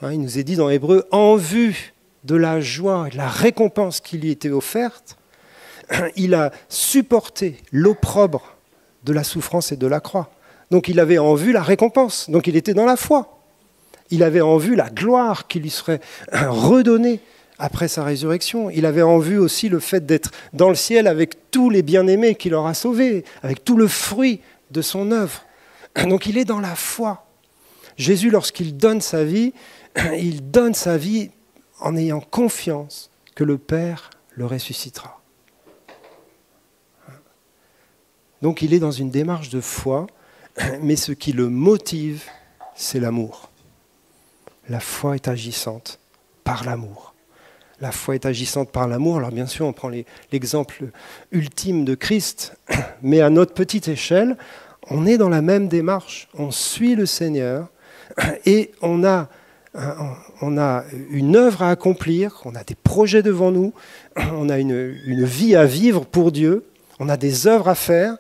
Hein, il nous est dit dans Hébreu, en vue de la joie et de la récompense qui lui était offerte, (clears throat) il a supporté l'opprobre de la souffrance et de la croix. Donc il avait en vue la récompense, donc il était dans la foi. Il avait en vue la gloire qui lui serait (clears throat) redonnée après sa résurrection. Il avait en vue aussi le fait d'être dans le ciel avec tous les bien-aimés qu'il aura sauvés, avec tout le fruit de son œuvre. (clears throat) Donc il est dans la foi. Jésus, lorsqu'il donne sa vie, (clears throat) il donne sa vie en ayant confiance que le Père le ressuscitera. Donc il est dans une démarche de foi, mais ce qui le motive, c'est l'amour. La foi est agissante par l'amour. La foi est agissante par l'amour. Alors bien sûr, on prend l'exemple ultime de Christ, (coughs) mais à notre petite échelle, on est dans la même démarche. On suit le Seigneur (coughs) et on a, une œuvre à accomplir, on a des projets devant nous, (coughs) on a une, une vie à vivre pour Dieu, on a des œuvres à faire.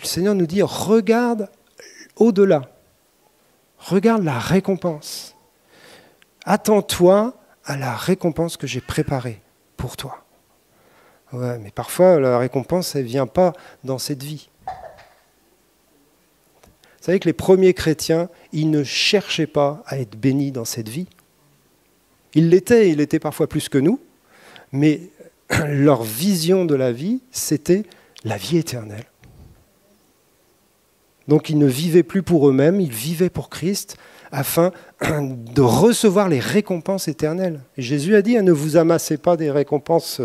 Le Seigneur nous dit, regarde au-delà. Regarde la récompense. Attends-toi à la récompense que j'ai préparée pour toi. Mais parfois, la récompense, elle ne vient pas dans cette vie. Vous savez que les premiers chrétiens, ils ne cherchaient pas à être bénis dans cette vie. Ils l'étaient, ils l'étaient parfois plus que nous, mais (clears throat) leur vision de la vie, c'était la vie éternelle. Donc ils ne vivaient plus pour eux-mêmes, ils vivaient pour Christ afin (clears throat) de recevoir les récompenses éternelles. Et Jésus a dit, hein, ne vous amassez pas des récompenses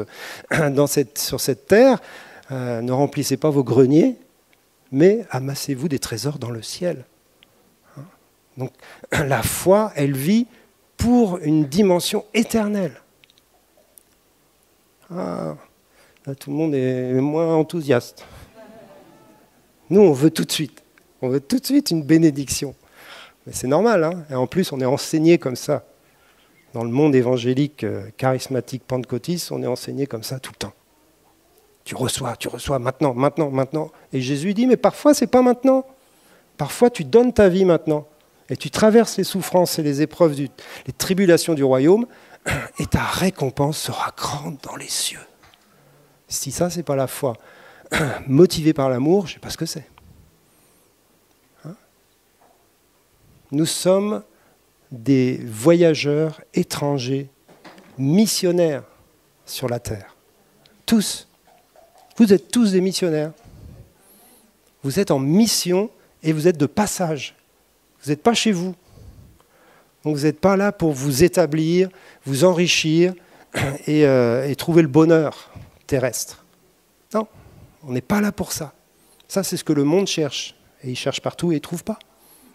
(clears throat) sur cette terre, euh, ne remplissez pas vos greniers, mais amassez-vous des trésors dans le ciel. Hein? Donc (clears throat) la foi, elle vit pour une dimension éternelle. Ah, là, tout le monde est moins enthousiaste. Nous, on veut tout de suite. On veut tout de suite une bénédiction. Mais c'est normal, hein et en plus on est enseigné comme ça. Dans le monde évangélique euh, charismatique pentecôtiste, on est enseigné comme ça tout le temps. Tu reçois, tu reçois maintenant, maintenant, maintenant. Et Jésus dit, mais parfois c'est pas maintenant. Parfois tu donnes ta vie maintenant. Et tu traverses les souffrances et les épreuves, les tribulations du royaume, (clears throat) et ta récompense sera grande dans les cieux. Si ça, c'est pas la foi (clears throat) motivée par l'amour, je ne sais pas ce que c'est. Nous sommes des voyageurs étrangers, missionnaires sur la terre. Tous. Vous êtes tous des missionnaires. Vous êtes en mission et vous êtes de passage. Vous n'êtes pas chez vous. Vous n'êtes pas là pour vous établir, vous enrichir (clears throat) euh, et, trouver le bonheur terrestre. Non, on n'est pas là pour ça. Ça, c'est ce que le monde cherche. Et ils cherchent partout et ils ne trouvent pas.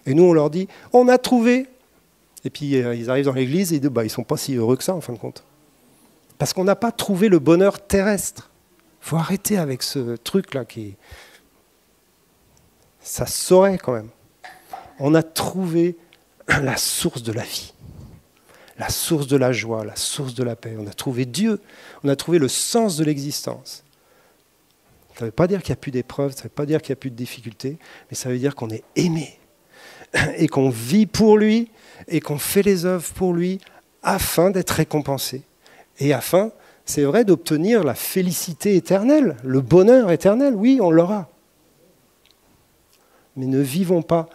Et nous, on leur dit, on a trouvé. Et puis euh, ils arrivent dans l'église et ils disent, bah, ils ne sont pas si heureux que ça, en fin de compte. Parce qu'on n'a pas trouvé le bonheur terrestre. Il faut arrêter avec ce truc-là qui... Ça saurait quand même. On a trouvé (clears throat) la source de la vie, la source de la joie, la source de la paix. On a trouvé Dieu, on a trouvé le sens de l'existence. Ça ne veut pas dire qu'il n'y a plus d'épreuves, ça ne veut pas dire qu'il n'y a plus de difficultés, mais ça veut dire qu'on est aimé et qu'on vit pour lui et qu'on fait les œuvres pour lui afin d'être récompensé et afin, c'est vrai, d'obtenir la félicité éternelle, le bonheur éternel. Oui, on l'aura. Mais ne vivons pas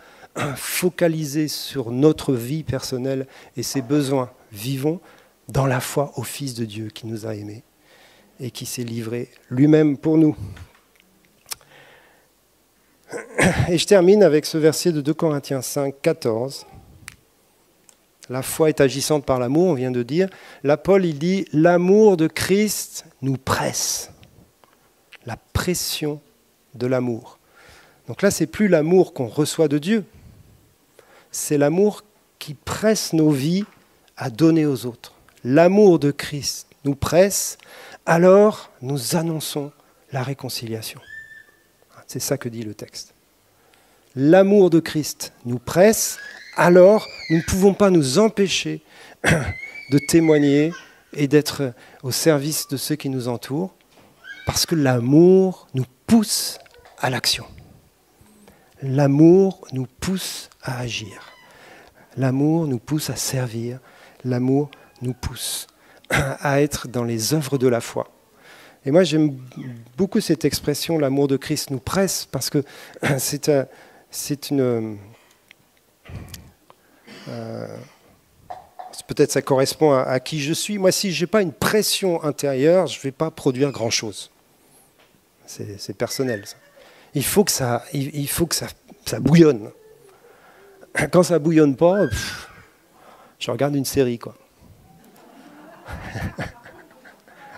focaliser sur notre vie personnelle et ses besoins. Vivons dans la foi au Fils de Dieu qui nous a aimés et qui s'est livré lui-même pour nous. Et je termine avec ce verset de 2 Corinthiens 5, 14. La foi est agissante par l'amour, on vient de dire. Là, Paul, il dit, l'amour de Christ nous presse. La pression de l'amour. Donc là, c'est plus l'amour qu'on reçoit de Dieu, c'est l'amour qui presse nos vies à donner aux autres. L'amour de Christ nous presse, alors nous annonçons la réconciliation. C'est ça que dit le texte. L'amour de Christ nous presse, alors nous ne pouvons pas nous empêcher (clears throat) de témoigner et d'être au service de ceux qui nous entourent, parce que l'amour nous pousse à l'action. L'amour nous pousse à agir. L'amour nous pousse à servir. L'amour nous pousse (clears throat) à être dans les œuvres de la foi. Et moi, j'aime beaucoup cette expression, l'amour de Christ nous presse, parce que (clears throat) c'est une... Euh, peut-être ça correspond à, qui je suis. Moi, si je n'ai pas une pression intérieure, je ne vais pas produire grand-chose. C'est personnel. Ça il faut que ça, il, faut que ça, ça, bouillonne. (clears throat) Quand ça bouillonne pas, je regarde une série, quoi. (laughs)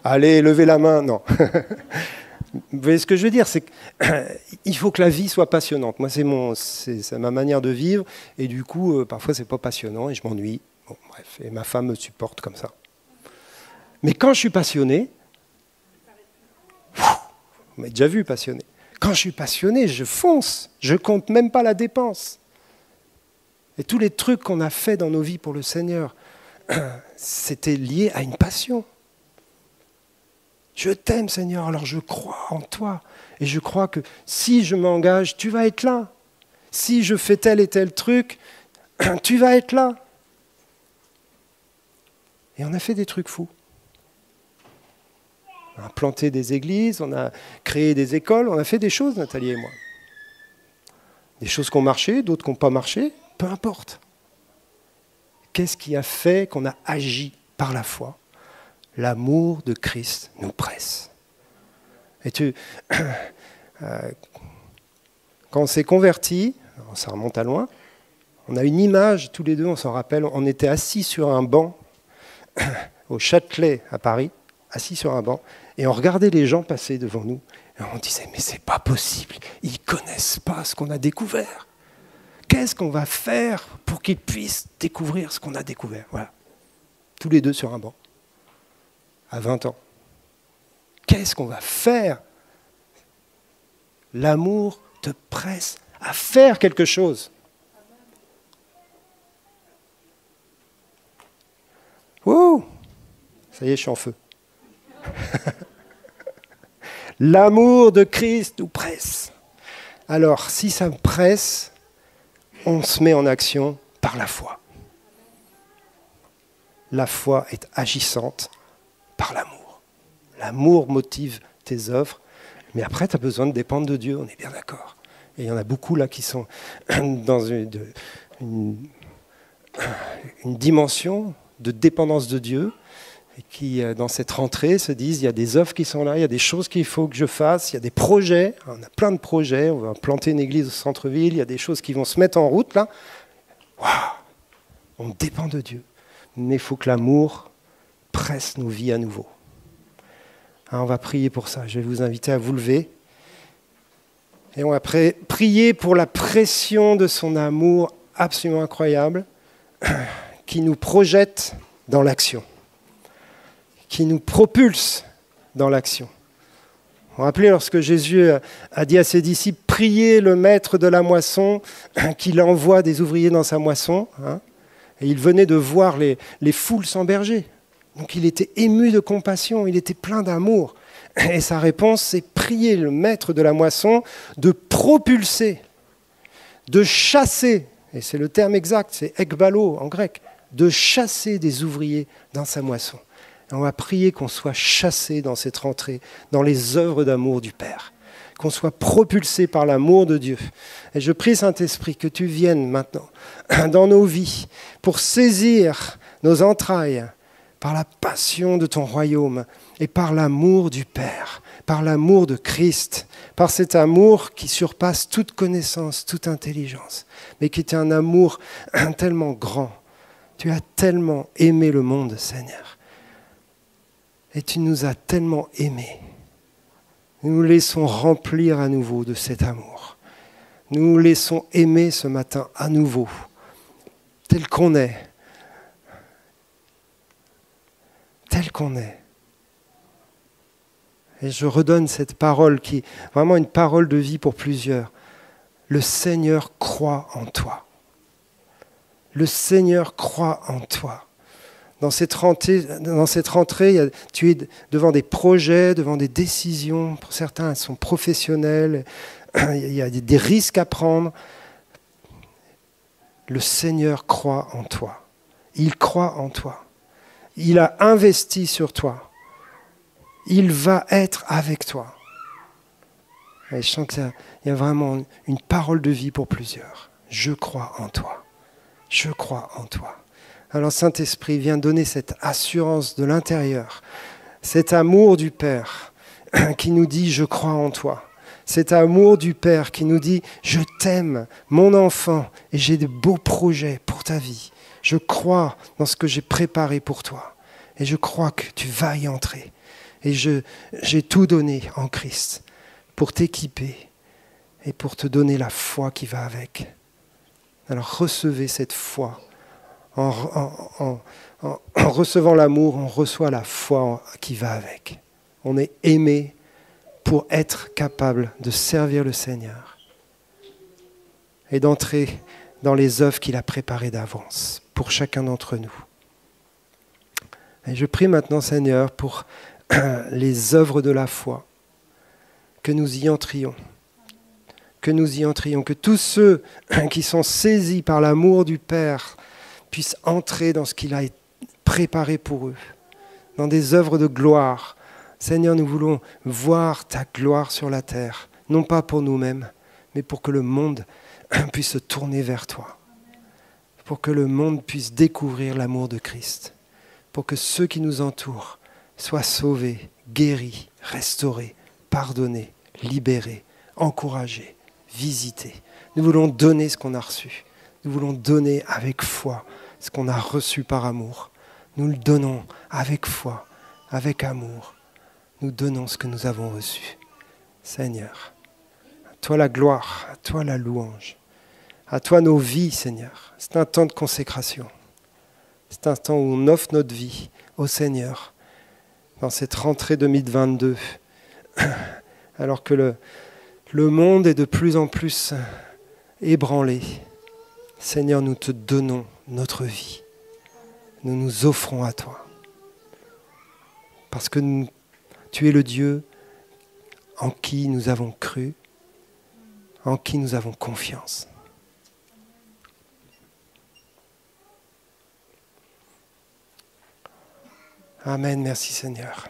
Allez, levez la main, non. (laughs) Vous voyez ce que je veux dire C'est qu'il (clears throat) faut que la vie soit passionnante. Moi, c'est mon, ma manière de vivre, et du coup, euh, parfois, c'est pas passionnant et je m'ennuie. Bref, et ma femme me supporte comme ça. Mais quand je suis passionné, vous m'avez déjà vu passionné. Quand je suis passionné, je fonce, je compte même pas la dépense. Et tous les trucs qu'on a fait dans nos vies pour le Seigneur, (clears throat) c'était lié à une passion. Je t'aime Seigneur, alors je crois en toi. Et je crois que si je m'engage, tu vas être là. Si je fais tel et tel truc, (clears throat) tu vas être là. Et on a fait des trucs fous. On a planté des églises, on a créé des écoles, on a fait des choses, Nathalie et moi. Des choses qui ont marché, d'autres qui n'ont pas marché, peu importe. Qu'est-ce qui a fait qu'on a agi par la foi? L'amour de Christ nous presse. Et tu, (clears throat) euh, quand on s'est converti, ça remonte à loin, on a une image tous les deux, on s'en rappelle, on était assis sur un banc (clears throat) au Châtelet à Paris, assis sur un banc, et on regardait les gens passer devant nous, et on disait, mais c'est pas possible, ils connaissent pas ce qu'on a découvert. Qu'est-ce qu'on va faire pour qu'ils puissent découvrir ce qu'on a découvert? Voilà. Tous les deux sur un banc, à 20 ans. Qu'est-ce qu'on va faire? L'amour te presse à faire quelque chose. Wow Ça y est, je suis en feu. (laughs) L'amour de Christ nous presse. Alors, si ça me presse, on se met en action par la foi. La foi est agissante par l'amour. L'amour motive tes œuvres, mais après, tu as besoin de dépendre de Dieu, on est bien d'accord. Et il y en a beaucoup là qui sont (clears throat) dans (clears throat) une, dimension de dépendance de Dieu, et qui, euh, dans cette rentrée, se disent, il y a des œuvres qui sont là, il y a des choses qu'il faut que je fasse, il y a des projets, on a plein de projets, on va planter une église au centre-ville, il y a des choses qui vont se mettre en route là. Waouh On dépend de Dieu. Mais il faut que l'amour presse nos vies à nouveau. Hein, on va prier pour ça. Je vais vous inviter à vous lever. Et on va prier pour la pression de son amour absolument incroyable (clears throat) qui nous projette dans l'action, qui nous propulse dans l'action. Vous vous rappelez lorsque Jésus a dit à ses disciples, priez le maître de la moisson (clears throat) qu'il envoie des ouvriers dans sa moisson. Hein, et il venait de voir les, les foules s'emberger. Donc il était ému de compassion, il était plein d'amour. (clears throat) Et sa réponse, c'est prier le maître de la moisson de propulser, de chasser, et c'est le terme exact, c'est ekbalo en grec, de chasser des ouvriers dans sa moisson. On va prier qu'on soit chassé dans cette rentrée, dans les œuvres d'amour du Père, qu'on soit propulsé par l'amour de Dieu. Et je prie, Saint-Esprit, que tu viennes maintenant (clears throat) dans nos vies pour saisir nos entrailles par la passion de ton royaume et par l'amour du Père, par l'amour de Christ, par cet amour qui surpasse toute connaissance, toute intelligence, mais qui est un amour (clears throat) tellement grand. Tu as tellement aimé le monde, Seigneur. Et tu nous as tellement aimés. Nous nous laissons remplir à nouveau de cet amour. Nous nous laissons aimer ce matin à nouveau, tel qu'on est, tel qu'on est. Et je redonne cette parole qui est vraiment une parole de vie pour plusieurs. Le Seigneur croit en toi. Le Seigneur croit en toi. Dans cette rentrée, tu es devant des projets, devant des décisions. Pour certains, elles sont professionnelles. (clears throat) Il y a des risques à prendre. Le Seigneur croit en toi. Il croit en toi. Il a investi sur toi. Il va être avec toi. Je sens qu'il y a vraiment une parole de vie pour plusieurs. Je crois en toi. Je crois en toi. Alors Saint-Esprit, viens donner cette assurance de l'intérieur, cet amour du Père (clears throat) qui nous dit je crois en toi. Cet amour du Père qui nous dit je t'aime, mon enfant, et j'ai de beaux projets pour ta vie. Je crois dans ce que j'ai préparé pour toi. Et je crois que tu vas y entrer. Et j'ai tout donné en Christ pour t'équiper et pour te donner la foi qui va avec. Alors recevez cette foi. En, recevant l'amour, on reçoit la foi qui va avec. On est aimé pour être capable de servir le Seigneur et d'entrer dans les œuvres qu'il a préparées d'avance pour chacun d'entre nous. Et je prie maintenant, Seigneur, pour (clears throat) les œuvres de la foi, que nous y entrions, que nous y entrions, que tous ceux (clears throat) qui sont saisis par l'amour du Père puissent entrer dans ce qu'il a préparé pour eux, dans des œuvres de gloire. Seigneur, nous voulons voir ta gloire sur la terre, non pas pour nous-mêmes, mais pour que le monde (clears throat) puisse se tourner vers toi, pour que le monde puisse découvrir l'amour de Christ pour que ceux qui nous entourent soient sauvés, guéris, restaurés, pardonnés, libérés, encouragés, visités. Nous voulons donner ce qu'on a reçu. Nous voulons donner avec foi ce qu'on a reçu par amour. Nous le donnons avec foi, avec amour. Nous donnons ce que nous avons reçu. Seigneur, à toi la gloire, à toi la louange, à toi nos vies, Seigneur. C'est un temps de consécration. C'est un temps où on offre notre vie au Seigneur dans cette rentrée 2022, (coughs) alors que le, monde est de plus en plus ébranlé. Seigneur, nous te donnons notre vie. Nous nous offrons à toi. Parce que tu es le Dieu en qui nous avons cru, en qui nous avons confiance. Amen, merci Seigneur.